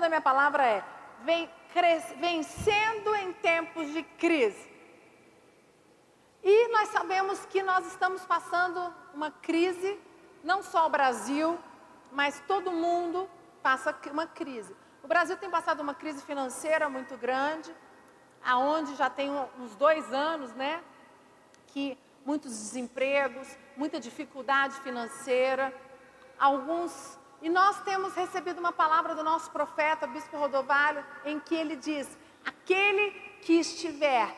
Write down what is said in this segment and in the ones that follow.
da minha palavra é vencendo em tempos de crise. E nós sabemos que nós estamos passando uma crise, não só o Brasil, mas todo mundo passa uma crise. O Brasil tem passado uma crise financeira muito grande, aonde já tem uns dois anos, né, que muitos desempregos, muita dificuldade financeira, alguns e nós temos recebido uma palavra do nosso profeta, Bispo Rodovalho, em que ele diz: aquele que estiver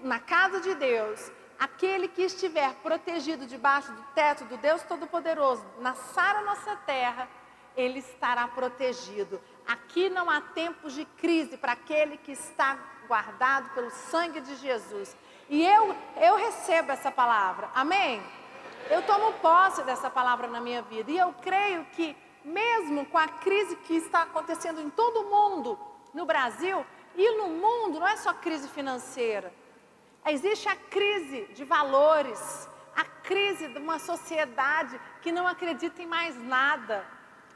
na casa de Deus, aquele que estiver protegido debaixo do teto do Deus Todo-Poderoso, na Sara nossa terra, ele estará protegido. Aqui não há tempos de crise para aquele que está guardado pelo sangue de Jesus. E eu, eu recebo essa palavra, amém? Eu tomo posse dessa palavra na minha vida e eu creio que mesmo com a crise que está acontecendo em todo o mundo, no Brasil e no mundo, não é só crise financeira. Existe a crise de valores, a crise de uma sociedade que não acredita em mais nada,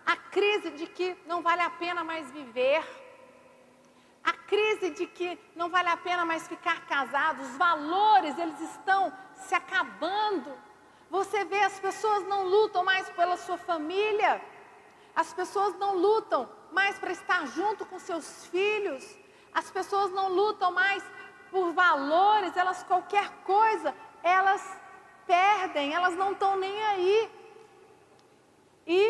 a crise de que não vale a pena mais viver, a crise de que não vale a pena mais ficar casado, os valores eles estão se acabando. Você vê as pessoas não lutam mais pela sua família, as pessoas não lutam mais para estar junto com seus filhos. As pessoas não lutam mais por valores, elas qualquer coisa, elas perdem, elas não estão nem aí. E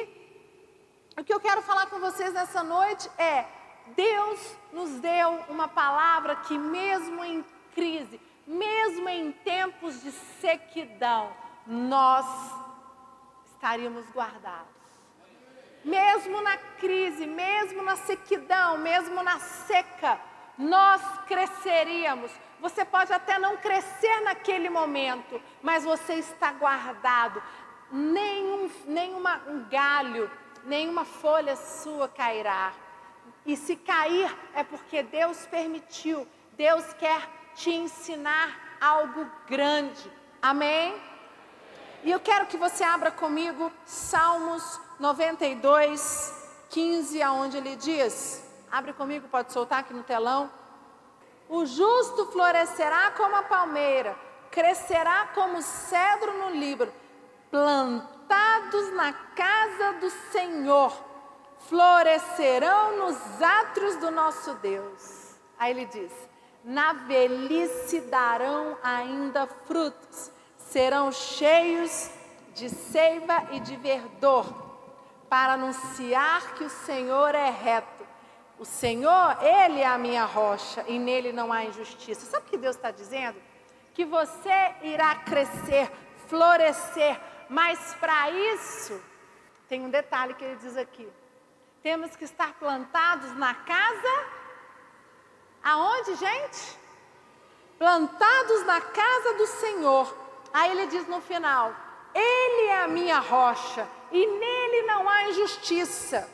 o que eu quero falar com vocês nessa noite é: Deus nos deu uma palavra que, mesmo em crise, mesmo em tempos de sequidão, nós estaríamos guardados mesmo na crise, mesmo na sequidão, mesmo na seca, nós cresceríamos. Você pode até não crescer naquele momento, mas você está guardado. Nenhum, nenhuma, um galho, nenhuma folha sua cairá. E se cair é porque Deus permitiu. Deus quer te ensinar algo grande. Amém? E eu quero que você abra comigo Salmos 92, 15, aonde ele diz: abre comigo, pode soltar aqui no telão. O justo florescerá como a palmeira, crescerá como cedro no Líbano, plantados na casa do Senhor, florescerão nos átrios do nosso Deus. Aí ele diz: na velhice darão ainda frutos, serão cheios de seiva e de verdor para anunciar que o Senhor é reto. O Senhor, Ele é a minha rocha e nele não há injustiça. Sabe o que Deus está dizendo? Que você irá crescer, florescer, mas para isso, tem um detalhe que ele diz aqui: temos que estar plantados na casa, aonde, gente? Plantados na casa do Senhor. Aí ele diz no final: Ele é a minha rocha e nele não há injustiça.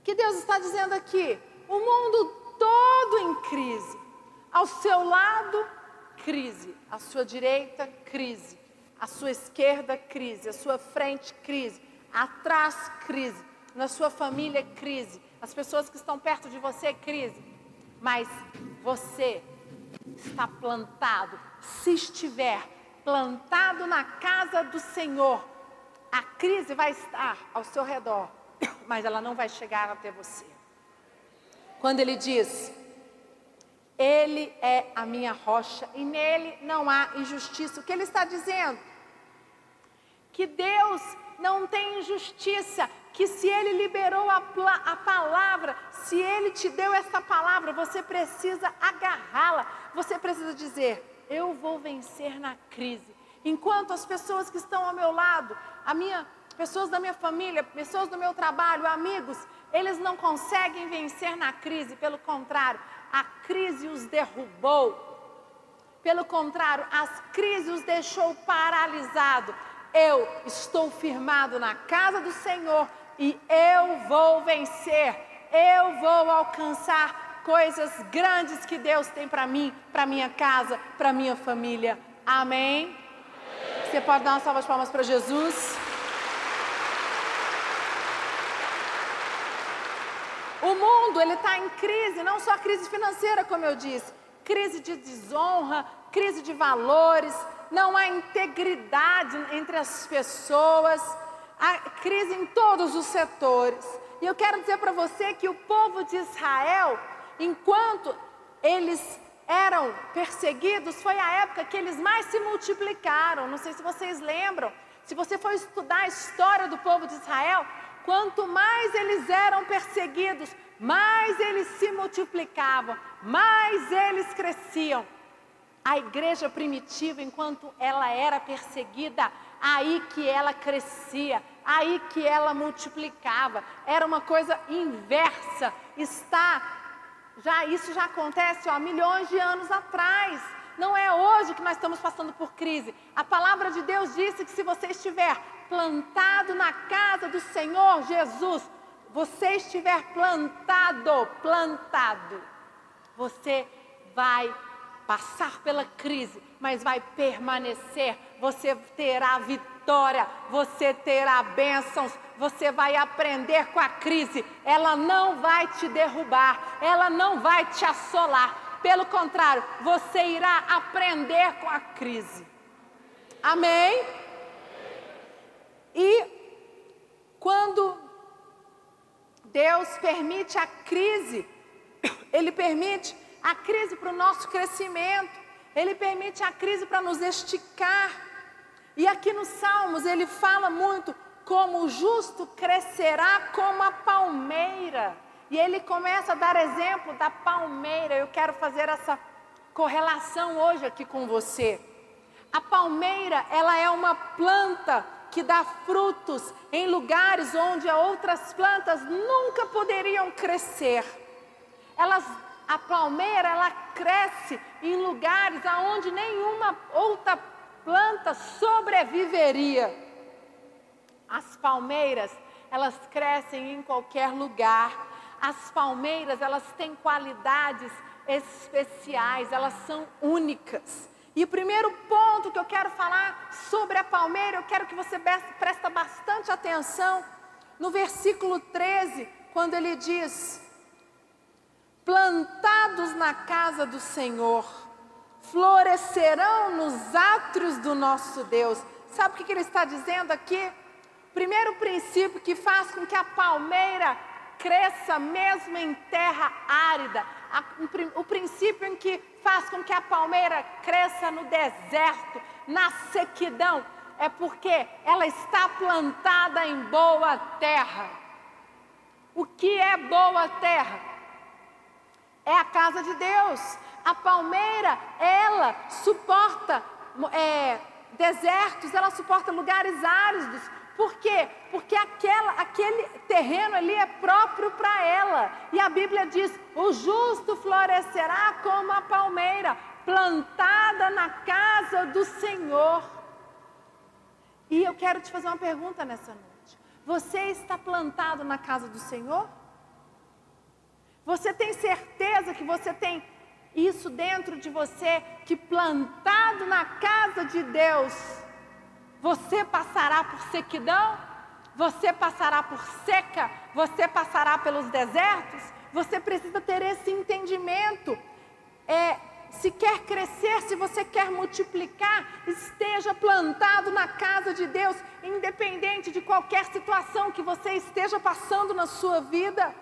O que Deus está dizendo aqui? O mundo todo em crise. Ao seu lado, crise. À sua direita, crise. À sua esquerda, crise. À sua frente, crise. Atrás, crise. Na sua família, crise. As pessoas que estão perto de você, crise. Mas você está plantado, se estiver plantado na casa do Senhor, a crise vai estar ao seu redor, mas ela não vai chegar até você. Quando ele diz, Ele é a minha rocha e nele não há injustiça, o que ele está dizendo? Que Deus não tem injustiça, que se Ele liberou a, a palavra, se Ele te deu essa palavra, você precisa agarrá-la, você precisa dizer: Eu vou vencer na crise. Enquanto as pessoas que estão ao meu lado a minha, pessoas da minha família, pessoas do meu trabalho, amigos, eles não conseguem vencer na crise, pelo contrário, a crise os derrubou. Pelo contrário, as crises os deixou paralisado. Eu estou firmado na casa do Senhor e eu vou vencer. Eu vou alcançar coisas grandes que Deus tem para mim, para minha casa, para minha família. Amém. Você pode dar uma salva de palmas para Jesus? O mundo ele está em crise, não só crise financeira, como eu disse, crise de desonra, crise de valores, não há integridade entre as pessoas, há crise em todos os setores. E eu quero dizer para você que o povo de Israel, enquanto eles eram perseguidos, foi a época que eles mais se multiplicaram. Não sei se vocês lembram. Se você for estudar a história do povo de Israel, quanto mais eles eram perseguidos, mais eles se multiplicavam, mais eles cresciam. A igreja primitiva, enquanto ela era perseguida, aí que ela crescia, aí que ela multiplicava. Era uma coisa inversa. Está já isso já acontece há milhões de anos atrás. Não é hoje que nós estamos passando por crise. A palavra de Deus disse que se você estiver plantado na casa do Senhor Jesus, você estiver plantado, plantado, você vai passar pela crise, mas vai permanecer. Você terá vitória, você terá bênçãos, você vai aprender com a crise. Ela não vai te derrubar, ela não vai te assolar. Pelo contrário, você irá aprender com a crise. Amém? E quando Deus permite a crise, Ele permite a crise para o nosso crescimento, Ele permite a crise para nos esticar. E aqui nos Salmos ele fala muito como o justo crescerá como a palmeira. E ele começa a dar exemplo da palmeira. Eu quero fazer essa correlação hoje aqui com você. A palmeira, ela é uma planta que dá frutos em lugares onde outras plantas nunca poderiam crescer. Elas, a palmeira, ela cresce em lugares aonde nenhuma outra planta sobreviveria. As palmeiras, elas crescem em qualquer lugar. As palmeiras, elas têm qualidades especiais, elas são únicas. E o primeiro ponto que eu quero falar sobre a palmeira, eu quero que você preste bastante atenção no versículo 13, quando ele diz: Plantados na casa do Senhor, florescerão nos átrios do nosso Deus. Sabe o que ele está dizendo aqui? Primeiro princípio que faz com que a palmeira cresça mesmo em terra árida. O princípio em que faz com que a palmeira cresça no deserto, na sequidão, é porque ela está plantada em boa terra. O que é boa terra? É a casa de Deus. A palmeira, ela suporta é, desertos, ela suporta lugares áridos, por quê? Porque aquela, aquele terreno ali é próprio para ela. E a Bíblia diz: o justo florescerá como a palmeira, plantada na casa do Senhor. E eu quero te fazer uma pergunta nessa noite: você está plantado na casa do Senhor? Você tem certeza que você tem isso dentro de você, que plantado na casa de Deus, você passará por sequidão, você passará por seca, você passará pelos desertos. Você precisa ter esse entendimento. É, se quer crescer, se você quer multiplicar, esteja plantado na casa de Deus, independente de qualquer situação que você esteja passando na sua vida.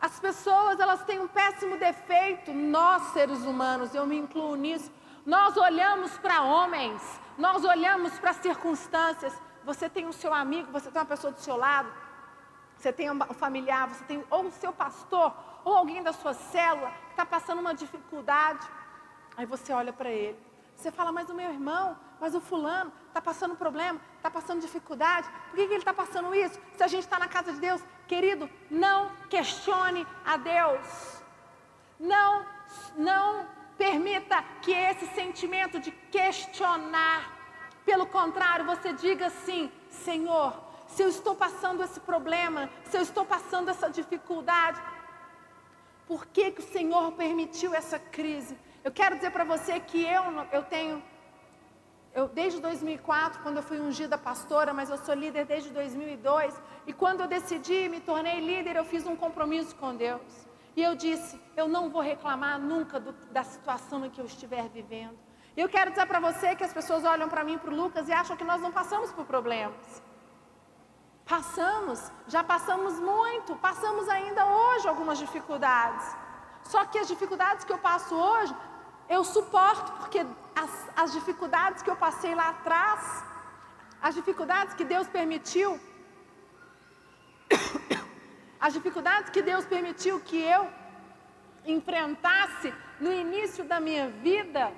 As pessoas, elas têm um péssimo defeito, nós seres humanos, eu me incluo nisso. Nós olhamos para homens, nós olhamos para as circunstâncias. Você tem o seu amigo, você tem uma pessoa do seu lado, você tem um familiar, você tem ou o seu pastor, ou alguém da sua célula que está passando uma dificuldade. Aí você olha para ele. Você fala, mas o meu irmão, mas o fulano está passando problema, está passando dificuldade. Por que, que ele está passando isso? Se a gente está na casa de Deus, querido, não questione a Deus. Não, não Permita que esse sentimento de questionar, pelo contrário, você diga assim: Senhor, se eu estou passando esse problema, se eu estou passando essa dificuldade, por que, que o Senhor permitiu essa crise? Eu quero dizer para você que eu, eu tenho Eu, desde 2004, quando eu fui ungida pastora, mas eu sou líder desde 2002. E quando eu decidi, me tornei líder, eu fiz um compromisso com Deus. E eu disse: eu não vou reclamar nunca do, da situação em que eu estiver vivendo. E eu quero dizer para você que as pessoas olham para mim para o Lucas e acham que nós não passamos por problemas. Passamos, já passamos muito, passamos ainda hoje algumas dificuldades. Só que as dificuldades que eu passo hoje, eu suporto, porque as, as dificuldades que eu passei lá atrás, as dificuldades que Deus permitiu, as dificuldades que Deus permitiu que eu enfrentasse no início da minha vida,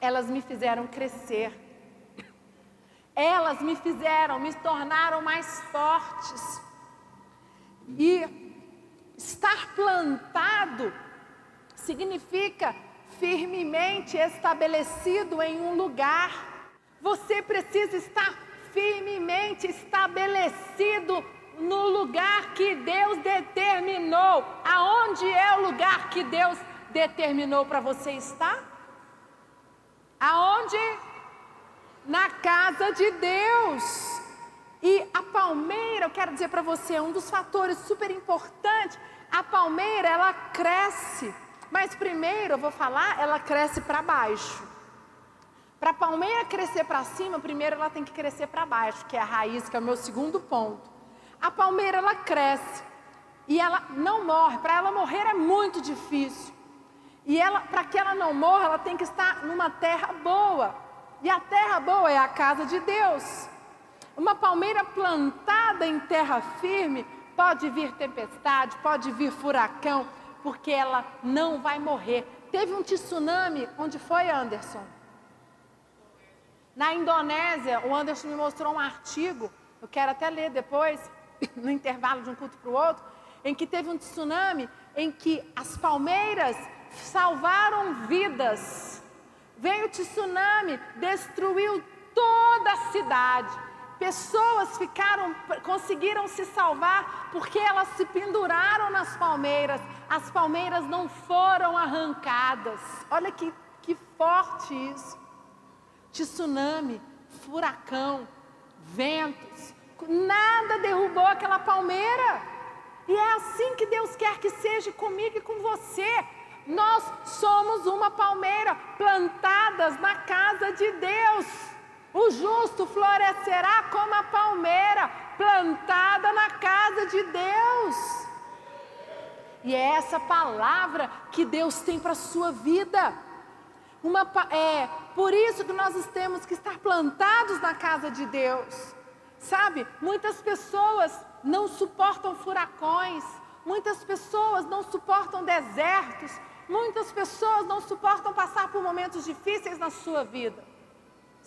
elas me fizeram crescer elas me fizeram, me tornaram mais fortes. E estar plantado significa firmemente estabelecido em um lugar. Você precisa estar firmemente estabelecido no lugar que Deus determinou. Aonde é o lugar que Deus determinou para você estar? Aonde? na casa de Deus. E a palmeira, eu quero dizer para você, um dos fatores super importantes, a palmeira ela cresce, mas primeiro eu vou falar, ela cresce para baixo. Para a palmeira crescer para cima, primeiro ela tem que crescer para baixo, que é a raiz, que é o meu segundo ponto. A palmeira ela cresce e ela não morre. Para ela morrer é muito difícil. E ela, para que ela não morra, ela tem que estar numa terra boa. E a terra boa é a casa de Deus. Uma palmeira plantada em terra firme pode vir tempestade, pode vir furacão, porque ela não vai morrer. Teve um tsunami, onde foi Anderson? Na Indonésia, o Anderson me mostrou um artigo, eu quero até ler depois, no intervalo de um culto para o outro, em que teve um tsunami em que as palmeiras salvaram vidas Veio o tsunami, destruiu toda a cidade. Pessoas ficaram, conseguiram se salvar porque elas se penduraram nas palmeiras. As palmeiras não foram arrancadas. Olha que, que forte isso. Tsunami, furacão, ventos, nada derrubou aquela palmeira. E é assim que Deus quer que seja comigo e com você. Nós somos uma palmeira plantadas na casa de Deus. O justo florescerá como a palmeira plantada na casa de Deus. E é essa palavra que Deus tem para a sua vida. Uma, é por isso que nós temos que estar plantados na casa de Deus. Sabe, muitas pessoas não suportam furacões, muitas pessoas não suportam desertos, Muitas pessoas não suportam passar por momentos difíceis na sua vida.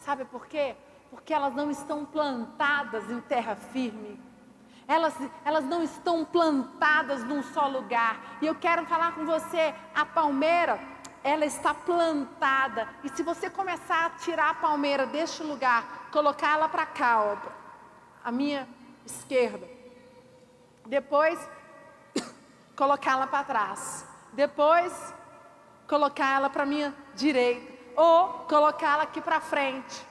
Sabe por quê? Porque elas não estão plantadas em terra firme. Elas, elas não estão plantadas num só lugar. E eu quero falar com você: a palmeira, ela está plantada. E se você começar a tirar a palmeira deste lugar, colocar ela para cá, ó, a minha esquerda, depois colocá-la para trás depois colocar ela para minha direita ou colocá-la aqui para frente.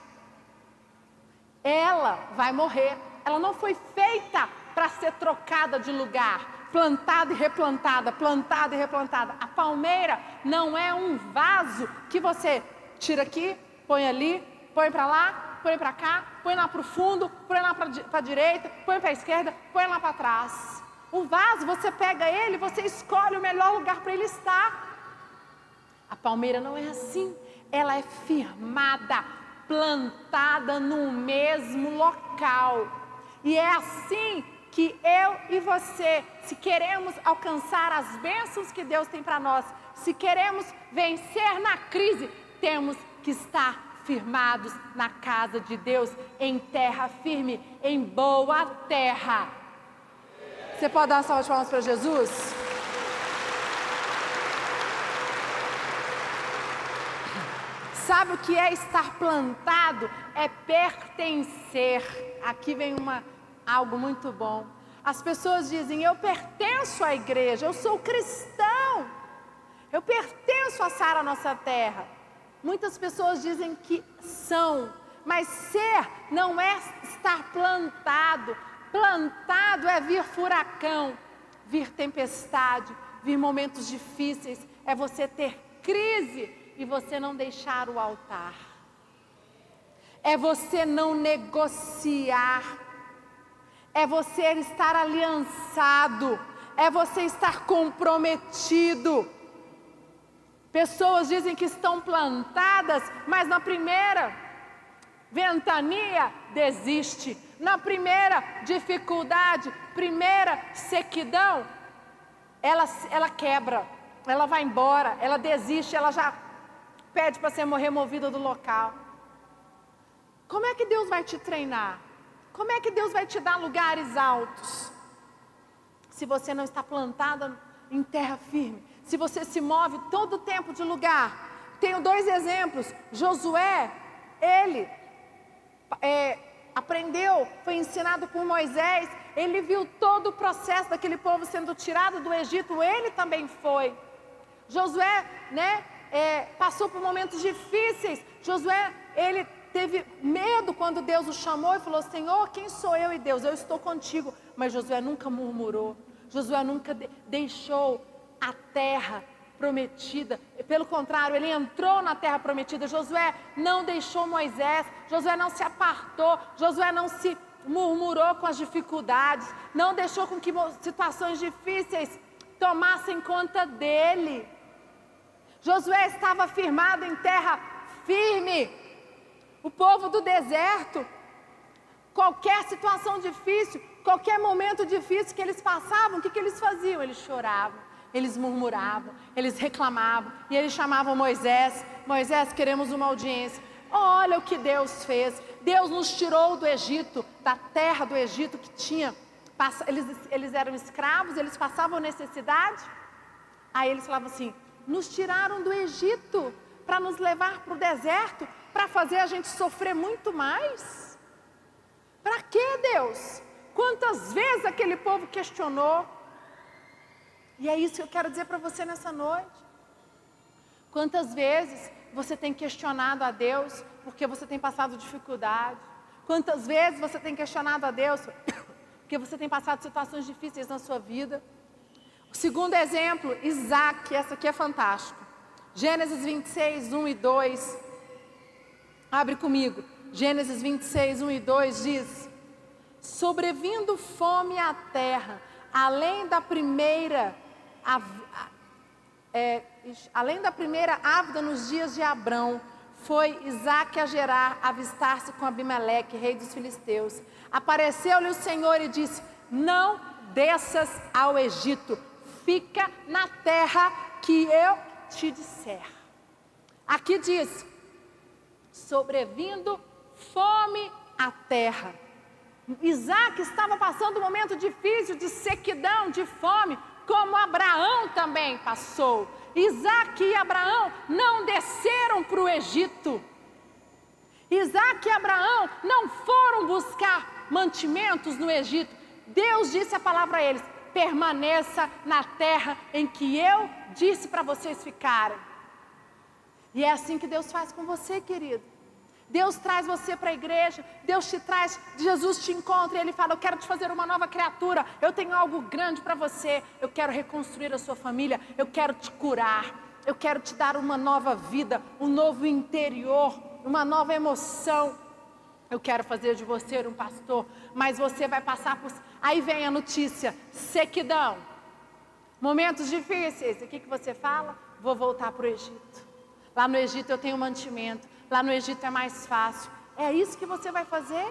Ela vai morrer. Ela não foi feita para ser trocada de lugar, plantada e replantada, plantada e replantada. A palmeira não é um vaso que você tira aqui, põe ali, põe para lá, põe para cá, põe lá para o fundo, põe lá para a direita, põe para a esquerda, põe lá para trás. O vaso, você pega ele, você escolhe o melhor lugar para ele estar. A palmeira não é assim. Ela é firmada, plantada no mesmo local. E é assim que eu e você, se queremos alcançar as bênçãos que Deus tem para nós, se queremos vencer na crise, temos que estar firmados na casa de Deus, em terra firme, em boa terra. Você pode dar uma salva de palmas para Jesus? Sabe o que é estar plantado? É pertencer. Aqui vem uma, algo muito bom. As pessoas dizem: Eu pertenço à igreja, eu sou cristão, eu pertenço a Sara, nossa terra. Muitas pessoas dizem que são, mas ser não é estar plantado. Plantado é vir furacão, vir tempestade, vir momentos difíceis, é você ter crise e você não deixar o altar. É você não negociar. É você estar aliançado. É você estar comprometido. Pessoas dizem que estão plantadas, mas na primeira ventania desiste. Na primeira dificuldade, primeira sequidão, ela, ela quebra, ela vai embora, ela desiste, ela já pede para ser removida do local. Como é que Deus vai te treinar? Como é que Deus vai te dar lugares altos? Se você não está plantada em terra firme, se você se move todo o tempo de lugar. Tenho dois exemplos. Josué, ele é, aprendeu, foi ensinado por Moisés, ele viu todo o processo daquele povo sendo tirado do Egito, ele também foi. Josué, né, é, passou por momentos difíceis. Josué, ele teve medo quando Deus o chamou e falou: Senhor, quem sou eu e Deus? Eu estou contigo. Mas Josué nunca murmurou. Josué nunca de deixou a terra prometida. Pelo contrário, ele entrou na terra prometida. Josué não deixou Moisés. Josué não se apartou. Josué não se murmurou com as dificuldades. Não deixou com que situações difíceis tomassem conta dele. Josué estava firmado em terra firme. O povo do deserto, qualquer situação difícil, qualquer momento difícil que eles passavam, o que, que eles faziam? Eles choravam, eles murmuravam, eles reclamavam, e eles chamavam Moisés: Moisés, queremos uma audiência. Olha o que Deus fez. Deus nos tirou do Egito, da terra do Egito que tinha. Eles, eles eram escravos, eles passavam necessidade. Aí eles falavam assim: nos tiraram do Egito para nos levar para o deserto, para fazer a gente sofrer muito mais. Para que Deus? Quantas vezes aquele povo questionou? E é isso que eu quero dizer para você nessa noite. Quantas vezes você tem questionado a Deus porque você tem passado dificuldade? Quantas vezes você tem questionado a Deus porque você tem passado situações difíceis na sua vida? O segundo exemplo, Isaac, essa aqui é fantástico. Gênesis 26, 1 e 2. Abre comigo. Gênesis 26, 1 e 2 diz: Sobrevindo fome à terra, além da primeira, é, além da primeira ávida nos dias de Abrão, foi Isaac a Gerar avistar-se com Abimeleque, rei dos filisteus. Apareceu-lhe o Senhor e disse: Não desças ao Egito, fica na terra que eu te disser. Aqui diz: sobrevindo fome à terra. Isaac estava passando um momento difícil de sequidão, de fome, como Abraão também passou. Isaac e Abraão não desceram para o Egito. Isaac e Abraão não foram buscar mantimentos no Egito. Deus disse a palavra a eles: permaneça na terra em que eu disse para vocês ficarem. E é assim que Deus faz com você, querido. Deus traz você para a igreja, Deus te traz, Jesus te encontra e Ele fala: Eu quero te fazer uma nova criatura, eu tenho algo grande para você, eu quero reconstruir a sua família, eu quero te curar, eu quero te dar uma nova vida, um novo interior, uma nova emoção. Eu quero fazer de você um pastor, mas você vai passar por. Aí vem a notícia: sequidão, momentos difíceis. E o que, que você fala? Vou voltar para o Egito. Lá no Egito eu tenho mantimento, lá no Egito é mais fácil. É isso que você vai fazer?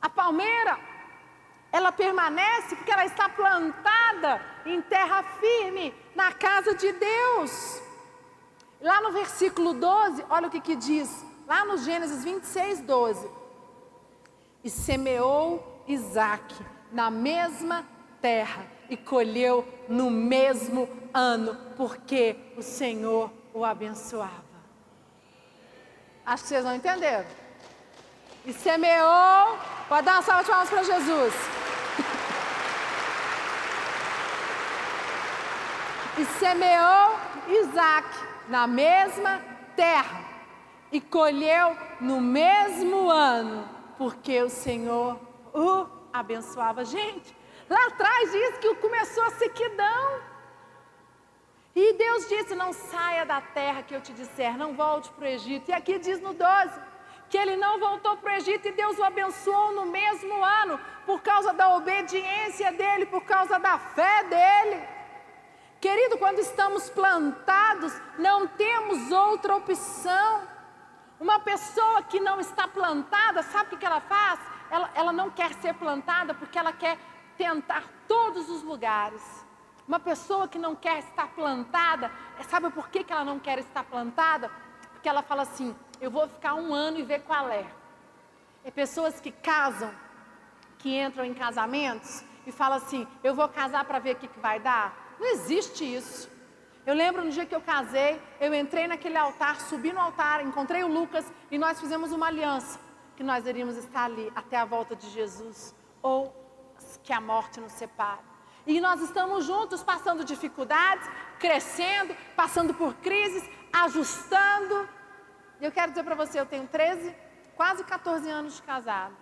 A palmeira, ela permanece porque ela está plantada em terra firme, na casa de Deus. Lá no versículo 12, olha o que, que diz, lá no Gênesis 26, 12. E semeou Isaac na mesma terra e colheu no mesmo ano, porque o Senhor o abençoava. Acho que vocês não entenderam. E semeou. Pode dar uma salva de palmas para Jesus. e semeou Isaac na mesma terra e colheu no mesmo ano, porque o Senhor o abençoava. Gente, lá atrás diz que começou a sequidão. E Deus disse: Não saia da terra que eu te disser, não volte para o Egito. E aqui diz no 12: que ele não voltou para o Egito e Deus o abençoou no mesmo ano, por causa da obediência dele, por causa da fé dele. Querido, quando estamos plantados, não temos outra opção. Uma pessoa que não está plantada, sabe o que ela faz? Ela, ela não quer ser plantada porque ela quer tentar todos os lugares. Uma pessoa que não quer estar plantada, sabe por que, que ela não quer estar plantada? Porque ela fala assim: eu vou ficar um ano e ver qual é. É pessoas que casam, que entram em casamentos e falam assim: eu vou casar para ver o que, que vai dar. Não existe isso. Eu lembro no dia que eu casei, eu entrei naquele altar, subi no altar, encontrei o Lucas e nós fizemos uma aliança que nós iríamos estar ali até a volta de Jesus ou que a morte nos separe. E nós estamos juntos, passando dificuldades, crescendo, passando por crises, ajustando. E eu quero dizer para você, eu tenho 13, quase 14 anos de casado.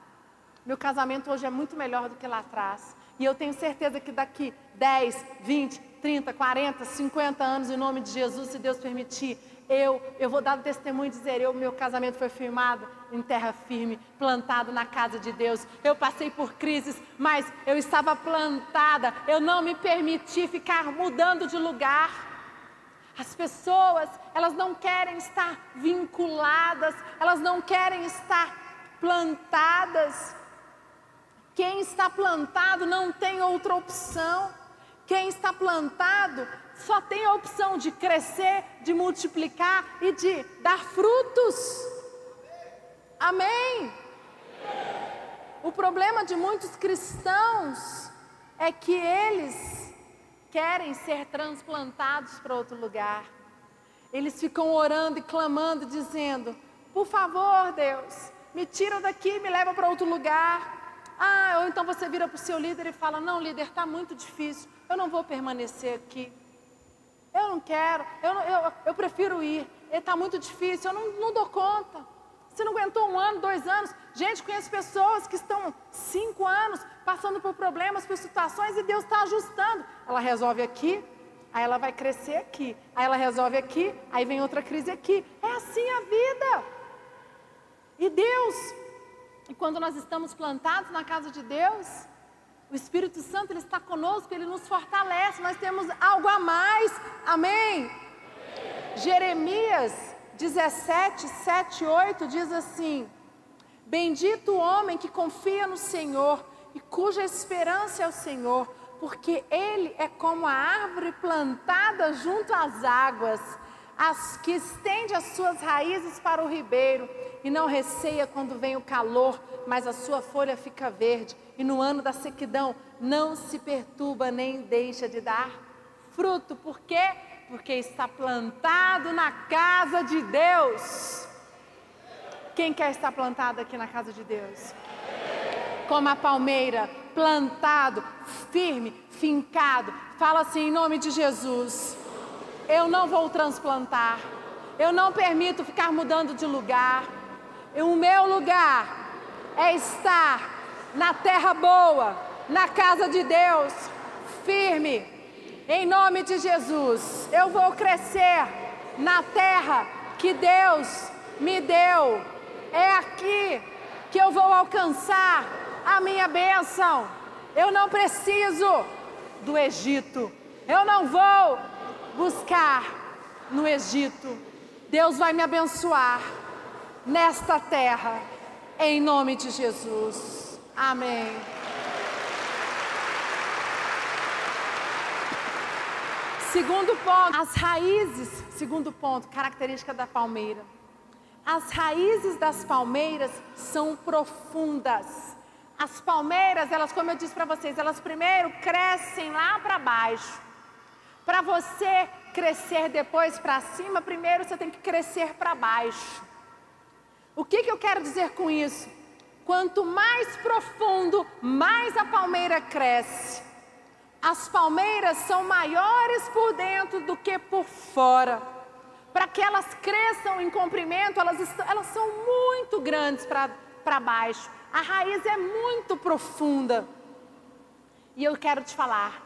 Meu casamento hoje é muito melhor do que lá atrás. E eu tenho certeza que daqui 10, 20, 30, 40, 50 anos, em nome de Jesus, se Deus permitir, eu, eu vou dar o testemunho e dizer: eu, meu casamento foi firmado em terra firme, plantado na casa de Deus. Eu passei por crises, mas eu estava plantada. Eu não me permiti ficar mudando de lugar. As pessoas, elas não querem estar vinculadas, elas não querem estar plantadas. Quem está plantado não tem outra opção. Quem está plantado só tem a opção de crescer, de multiplicar e de dar frutos. Amém? O problema de muitos cristãos é que eles querem ser transplantados para outro lugar. Eles ficam orando e clamando, dizendo: Por favor, Deus, me tira daqui, me leva para outro lugar. Ah, ou então você vira para o seu líder e fala: Não, líder, está muito difícil, eu não vou permanecer aqui. Eu não quero, eu, eu, eu prefiro ir, está muito difícil, eu não, não dou conta. Você não aguentou um ano, dois anos? Gente, conheço pessoas que estão cinco anos passando por problemas, por situações e Deus está ajustando. Ela resolve aqui, aí ela vai crescer aqui, aí ela resolve aqui, aí vem outra crise aqui. É assim a vida. E Deus, e quando nós estamos plantados na casa de Deus, o Espírito Santo ele está conosco, ele nos fortalece. Nós temos algo a mais. Amém. Jeremias 17, 7, 8 diz assim: Bendito o homem que confia no Senhor e cuja esperança é o Senhor, porque ele é como a árvore plantada junto às águas, as que estende as suas raízes para o ribeiro e não receia quando vem o calor, mas a sua folha fica verde e no ano da sequidão não se perturba nem deixa de dar fruto. Por quê? porque está plantado na casa de Deus. Quem quer estar plantado aqui na casa de Deus? Como a palmeira, plantado, firme, fincado. Fala assim em nome de Jesus. Eu não vou transplantar. Eu não permito ficar mudando de lugar. O meu lugar é estar na terra boa, na casa de Deus, firme, em nome de Jesus, eu vou crescer na terra que Deus me deu. É aqui que eu vou alcançar a minha bênção. Eu não preciso do Egito. Eu não vou buscar no Egito. Deus vai me abençoar nesta terra, em nome de Jesus. Amém. Segundo ponto, as raízes, segundo ponto, característica da palmeira. As raízes das palmeiras são profundas. As palmeiras, elas, como eu disse para vocês, elas primeiro crescem lá para baixo. Para você crescer depois para cima, primeiro você tem que crescer para baixo. O que, que eu quero dizer com isso? Quanto mais profundo, mais a palmeira cresce as palmeiras são maiores por dentro do que por fora. para que elas cresçam em comprimento, elas, elas são muito grandes para baixo. A raiz é muito profunda. E eu quero te falar,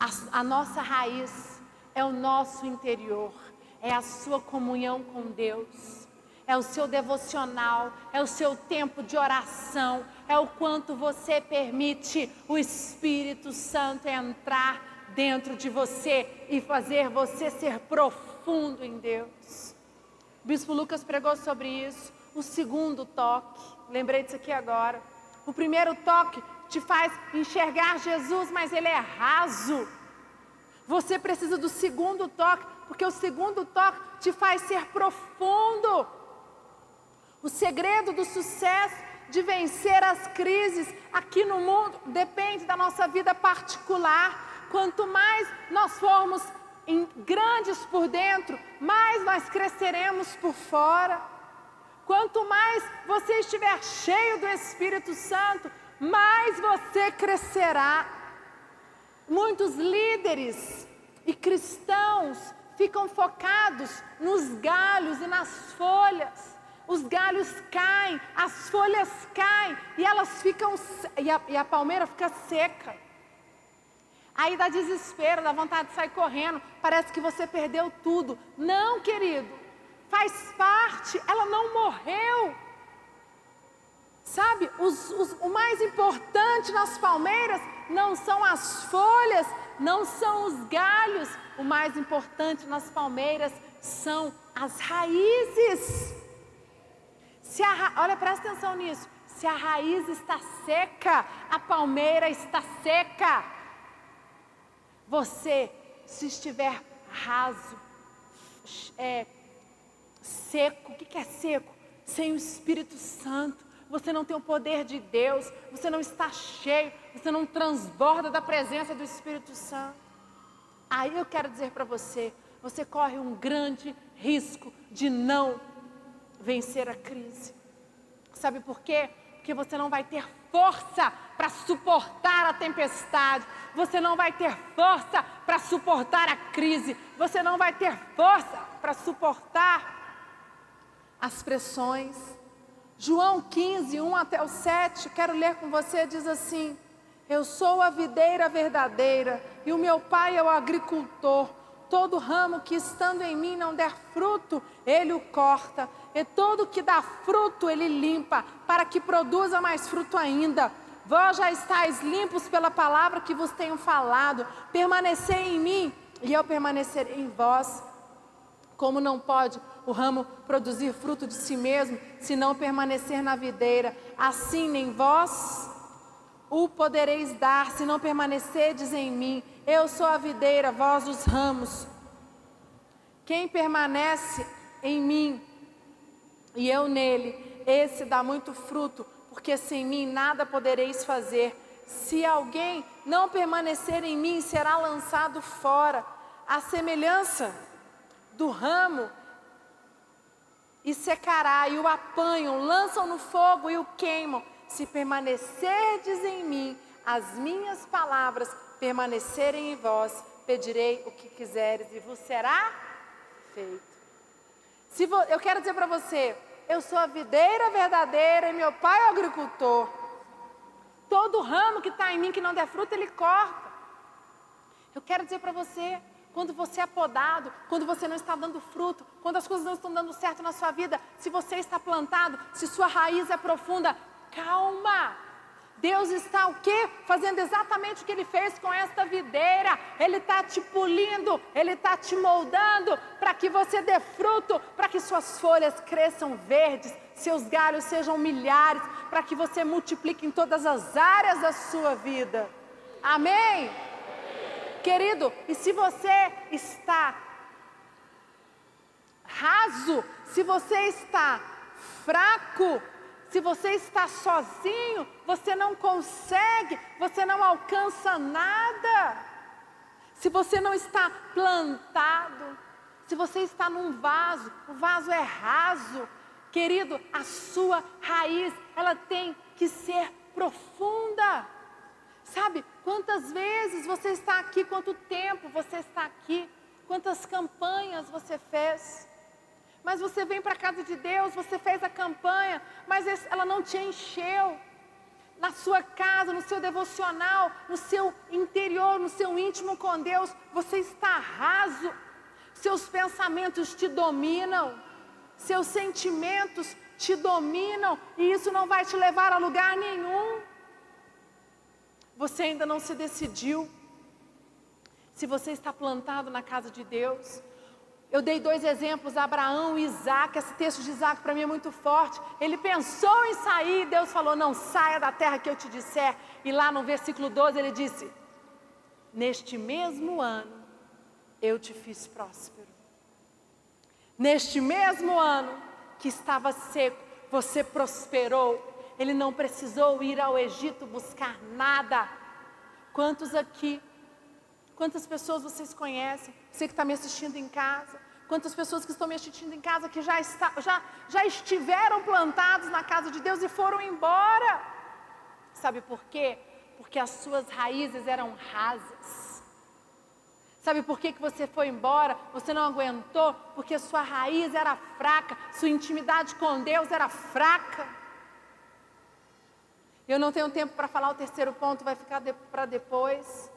a, a nossa raiz é o nosso interior, é a sua comunhão com Deus, é o seu devocional, é o seu tempo de oração, é o quanto você permite o Espírito Santo entrar dentro de você e fazer você ser profundo em Deus. O Bispo Lucas pregou sobre isso. O segundo toque, lembrei disso aqui agora. O primeiro toque te faz enxergar Jesus, mas ele é raso. Você precisa do segundo toque, porque o segundo toque te faz ser profundo. O segredo do sucesso de vencer as crises aqui no mundo depende da nossa vida particular. Quanto mais nós formos grandes por dentro, mais nós cresceremos por fora. Quanto mais você estiver cheio do Espírito Santo, mais você crescerá. Muitos líderes e cristãos ficam focados nos galhos e nas folhas. Os galhos caem, as folhas caem e elas ficam e a, e a palmeira fica seca. Aí dá desespero, dá vontade de sair correndo, parece que você perdeu tudo. Não, querido, faz parte, ela não morreu. Sabe, os, os, o mais importante nas palmeiras não são as folhas, não são os galhos, o mais importante nas palmeiras são as raízes. Se a, olha, presta atenção nisso. Se a raiz está seca, a palmeira está seca. Você, se estiver raso, é, seco, o que é seco? Sem o Espírito Santo, você não tem o poder de Deus, você não está cheio, você não transborda da presença do Espírito Santo. Aí eu quero dizer para você, você corre um grande risco de não vencer a crise. Sabe por quê? Porque você não vai ter força para suportar a tempestade, você não vai ter força para suportar a crise, você não vai ter força para suportar as pressões. João 15, 1 até o 7, quero ler com você, diz assim: Eu sou a videira verdadeira e o meu pai é o agricultor. Todo ramo que estando em mim não der fruto, ele o corta, e todo que dá fruto, ele limpa, para que produza mais fruto ainda. Vós já estáis limpos pela palavra que vos tenho falado. Permanecei em mim, e eu permanecerei em vós. Como não pode o ramo produzir fruto de si mesmo, se não permanecer na videira, assim nem vós o podereis dar, se não permanecerdes em mim. Eu sou a videira, vós os ramos. Quem permanece em mim e eu nele, esse dá muito fruto, porque sem mim nada podereis fazer. Se alguém não permanecer em mim, será lançado fora. A semelhança do ramo e secará, e o apanham, lançam no fogo e o queimam. Se permanecerdes em mim, as minhas palavras permanecerem em vós, pedirei o que quiseres e vos será feito. Se vo, eu quero dizer para você, eu sou a videira verdadeira e meu pai é o agricultor. Todo ramo que está em mim que não der fruto, ele corta. Eu quero dizer para você, quando você é podado, quando você não está dando fruto, quando as coisas não estão dando certo na sua vida, se você está plantado, se sua raiz é profunda, calma. Deus está o quê? Fazendo exatamente o que Ele fez com esta videira. Ele está te pulindo, Ele está te moldando para que você dê fruto, para que suas folhas cresçam verdes, seus galhos sejam milhares, para que você multiplique em todas as áreas da sua vida. Amém? Querido, e se você está raso, se você está fraco, se você está sozinho, você não consegue, você não alcança nada. Se você não está plantado, se você está num vaso, o vaso é raso, querido, a sua raiz, ela tem que ser profunda. Sabe, quantas vezes você está aqui, quanto tempo você está aqui, quantas campanhas você fez. Mas você vem para a casa de Deus, você fez a campanha, mas ela não te encheu. Na sua casa, no seu devocional, no seu interior, no seu íntimo com Deus, você está raso. Seus pensamentos te dominam, seus sentimentos te dominam, e isso não vai te levar a lugar nenhum. Você ainda não se decidiu. Se você está plantado na casa de Deus, eu dei dois exemplos, Abraão e Isaac. Esse texto de Isaac para mim é muito forte. Ele pensou em sair, Deus falou: Não saia da terra que eu te disser. E lá no versículo 12 ele disse: Neste mesmo ano eu te fiz próspero. Neste mesmo ano que estava seco, você prosperou. Ele não precisou ir ao Egito buscar nada. Quantos aqui Quantas pessoas vocês conhecem? Você que está me assistindo em casa. Quantas pessoas que estão me assistindo em casa que já, está, já, já estiveram plantados na casa de Deus e foram embora? Sabe por quê? Porque as suas raízes eram rasas. Sabe por que, que você foi embora? Você não aguentou? Porque sua raiz era fraca, sua intimidade com Deus era fraca. Eu não tenho tempo para falar o terceiro ponto, vai ficar de, para depois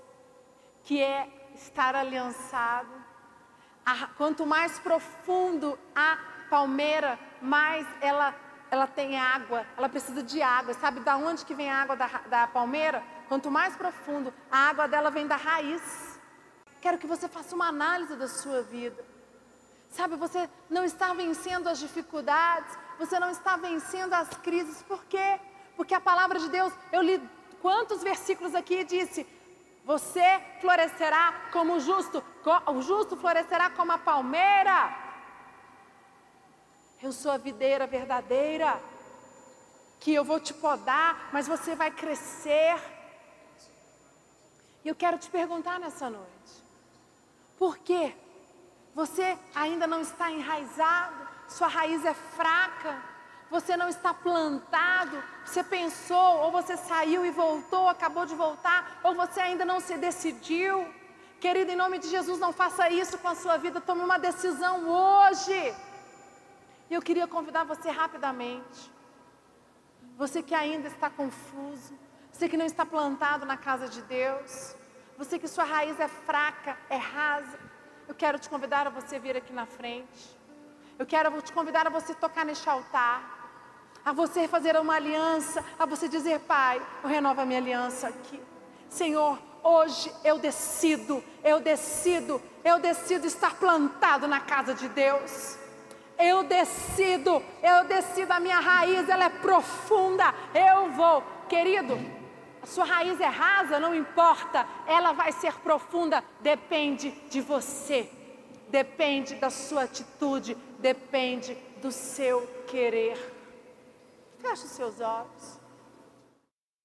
que é estar aliançado. Quanto mais profundo a palmeira, mais ela, ela tem água, ela precisa de água. Sabe da onde que vem a água da, da palmeira? Quanto mais profundo, a água dela vem da raiz. Quero que você faça uma análise da sua vida. Sabe, você não está vencendo as dificuldades, você não está vencendo as crises, por quê? Porque a palavra de Deus, eu li quantos versículos aqui disse: você florescerá como o justo, o justo florescerá como a palmeira. Eu sou a videira verdadeira, que eu vou te podar, mas você vai crescer. E eu quero te perguntar nessa noite: por quê? Você ainda não está enraizado, sua raiz é fraca você não está plantado, você pensou, ou você saiu e voltou, acabou de voltar, ou você ainda não se decidiu. Querido, em nome de Jesus, não faça isso com a sua vida, tome uma decisão hoje. E eu queria convidar você rapidamente. Você que ainda está confuso, você que não está plantado na casa de Deus, você que sua raiz é fraca, é rasa, eu quero te convidar a você vir aqui na frente. Eu quero te convidar a você tocar neste altar a você fazer uma aliança, a você dizer, Pai, eu renovo a minha aliança aqui. Senhor, hoje eu decido, eu decido, eu decido estar plantado na casa de Deus. Eu decido, eu decido, a minha raiz ela é profunda. Eu vou, querido, a sua raiz é rasa, não importa, ela vai ser profunda, depende de você, depende da sua atitude, depende do seu querer. Feche os seus olhos.